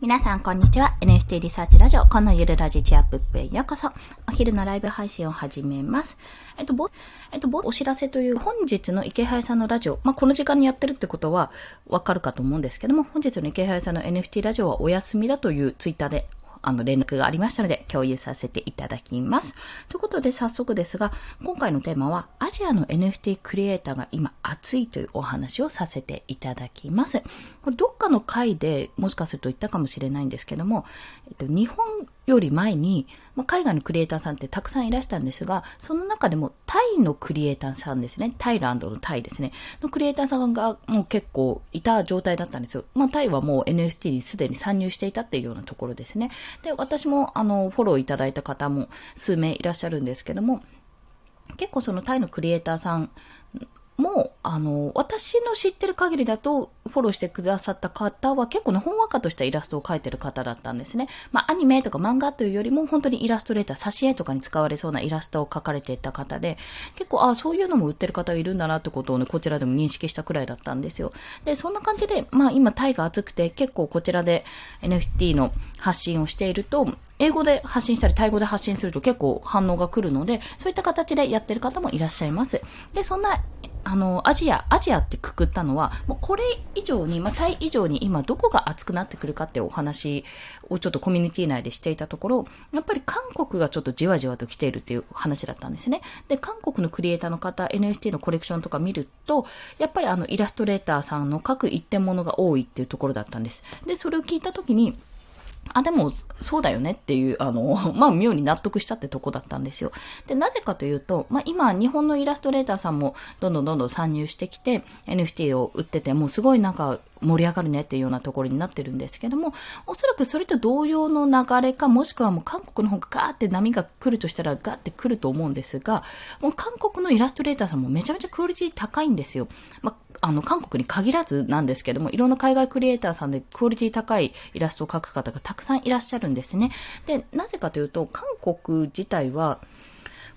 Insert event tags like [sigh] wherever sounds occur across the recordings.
皆さん、こんにちは。NFT リサーチラジオ、このゆるラジチアップへようこそ。お昼のライブ配信を始めます。えっと、ぼ、えっと、ぼ、お知らせという本日の池原さんのラジオ、まあ、この時間にやってるってことはわかるかと思うんですけども、本日の池原さんの NFT ラジオはお休みだというツイッターであの、連絡がありましたので、共有させていただきます。ということで、早速ですが、今回のテーマは、アジアの NFT クリエイターが今熱いというお話をさせていただきます。これ、どっかの回でもしかすると言ったかもしれないんですけども、えっと、日本より前に、まあ、海外のクリエイターさんってたくさんいらしたんですが、その中でもタイのクリエイターさんですね、タイランドのタイですね、のクリエイターさんがもう結構いた状態だったんですよ。まあ、タイはもう NFT にすでに参入していたっていうようなところですね。で、私もあの、フォローいただいた方も数名いらっしゃるんですけども、結構そのタイのクリエイターさんも、あの、私の知ってる限りだと、フォローしてくださった方は結構ね、本話家としたイラストを描いてる方だったんですね。まあ、アニメとか漫画というよりも、本当にイラストレーター、挿絵とかに使われそうなイラストを描かれていた方で、結構、あそういうのも売ってる方がいるんだなってことをね、こちらでも認識したくらいだったんですよ。で、そんな感じで、まあ、今、タイが熱くて、結構こちらで NFT の発信をしていると、英語で発信したり、タイ語で発信すると結構反応が来るので、そういった形でやってる方もいらっしゃいます。で、そんなあの、アジア、アジアってくくったのは、もうこれ以上に、まあ、タイ以上に今どこが熱くなってくるかってお話をちょっとコミュニティ内でしていたところ、やっぱり韓国がちょっとじわじわと来ているっていう話だったんですね。で、韓国のクリエイターの方、NFT のコレクションとか見ると、やっぱりあの、イラストレーターさんの各一点物が多いっていうところだったんです。で、それを聞いたときに、あ、でも、そうだよねっていう、あの、[laughs] まあ、妙に納得したってとこだったんですよ。で、なぜかというと、まあ、今、日本のイラストレーターさんも、どんどんどんどん参入してきて、NFT を売ってて、もうすごいなんか、盛り上がるねっていうようなところになってるんですけども、おそらくそれと同様の流れか、もしくはもう韓国の方がガーって波が来るとしたらガーって来ると思うんですが、もう韓国のイラストレーターさんもめちゃめちゃクオリティ高いんですよ。まああの、韓国に限らずなんですけども、いろんな海外クリエイターさんでクオリティ高いイラストを描く方がたくさんいらっしゃるんですね。で、なぜかというと、韓国自体は、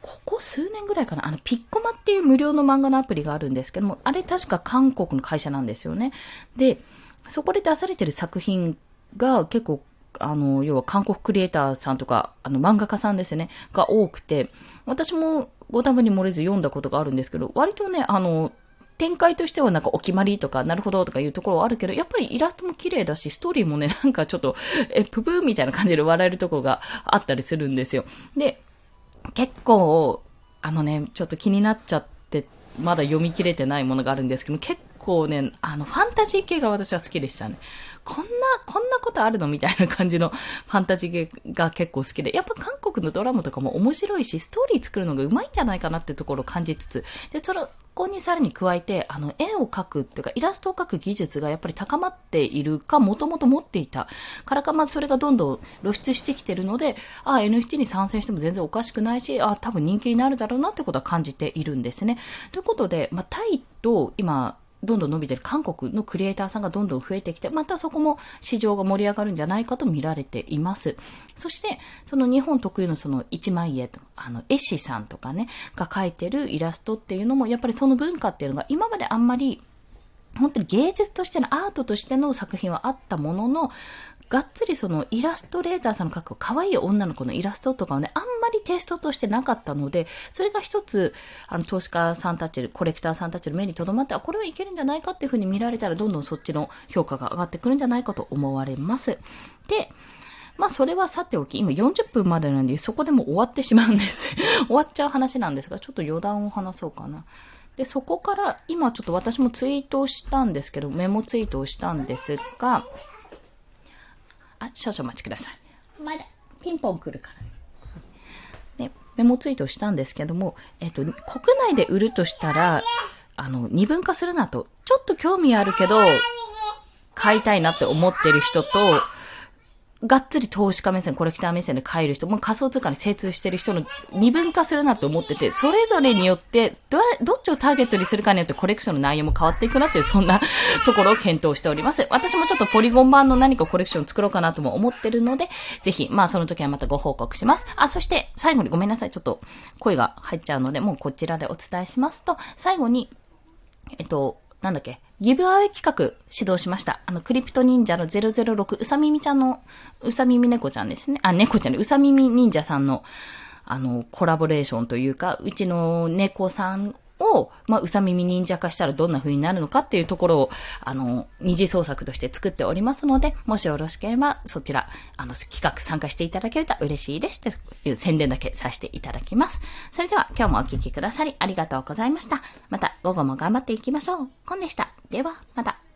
ここ数年ぐらいかな、あの、ピッコマっていう無料の漫画のアプリがあるんですけども、あれ確か韓国の会社なんですよね。で、そこで出されてる作品が結構、あの、要は韓国クリエイターさんとか、あの、漫画家さんですね、が多くて、私もご多分に漏れず読んだことがあるんですけど、割とね、あの、展開としてはなんかお決まりとか、なるほどとかいうところはあるけど、やっぱりイラストも綺麗だし、ストーリーもね、なんかちょっと、え、ププーみたいな感じで笑えるところがあったりするんですよ。で、結構、あのね、ちょっと気になっちゃって、まだ読み切れてないものがあるんですけど、結構ね、あの、ファンタジー系が私は好きでしたね。こんな、こんなことあるのみたいな感じの [laughs] ファンタジー系が結構好きで、やっぱ韓国のドラマとかも面白いし、ストーリー作るのが上手いんじゃないかなっていうところを感じつつ、で、その、ここにさらに加えて、あの、絵を描くっていうか、イラストを描く技術がやっぱり高まっているか、もともと持っていたからか、まずそれがどんどん露出してきてるので、ああ、NFT に参戦しても全然おかしくないし、あ、多分人気になるだろうなってことは感じているんですね。ということで、まあ、タイと今、どんどん伸びてる韓国のクリエイターさんがどんどん増えてきて、またそこも市場が盛り上がるんじゃないかと見られています。そして、その日本特有のその一枚絵と、あの、絵師さんとかね、が描いてるイラストっていうのも、やっぱりその文化っていうのが今まであんまり本当に芸術としてのアートとしての作品はあったものの、がっつりそのイラストレーターさんの描く可愛い女の子のイラストとかはね、あんまりテストとしてなかったので、それが一つ、あの、投資家さんたち、コレクターさんたちの目に留まって、あ、これはいけるんじゃないかっていうふうに見られたら、どんどんそっちの評価が上がってくるんじゃないかと思われます。で、まあそれはさておき、今40分までなんで、そこでも終わってしまうんです。終わっちゃう話なんですが、ちょっと余談を話そうかな。で、そこから、今ちょっと私もツイートをしたんですけど、メモツイートをしたんですが、あ、少々お待ちください。まだ、ピンポン来るから。ね、メモツイートしたんですけども、えっと、国内で売るとしたら、あの、二分化するなと、ちょっと興味あるけど、買いたいなって思ってる人と、がっつり投資家目線、コレクター目線で買える人、もう仮想通貨に精通してる人の二分化するなって思ってて、それぞれによって、どれ、どっちをターゲットにするかによってコレクションの内容も変わっていくなっていう、そんなところを検討しております。[laughs] 私もちょっとポリゴン版の何かコレクションを作ろうかなとも思ってるので、ぜひ、まあその時はまたご報告します。あ、そして最後にごめんなさい。ちょっと声が入っちゃうので、もうこちらでお伝えしますと、最後に、えっと、なんだっけ、ギブアウェイ企画指導しました。あの、クリプト忍者の006、うさみみちゃんの、うさみみ猫ちゃんですね。あ、猫ちゃんね、うさみみ忍者さんの、あの、コラボレーションというか、うちの猫さんを、まあ、うさ耳忍者化したらどんな風になるのかっていうところを、あの、二次創作として作っておりますので、もしよろしければ、そちら、あの、企画参加していただけると嬉しいです。という宣伝だけさせていただきます。それでは、今日もお聴きくださりありがとうございました。また、午後も頑張っていきましょう。コンでした。では、また。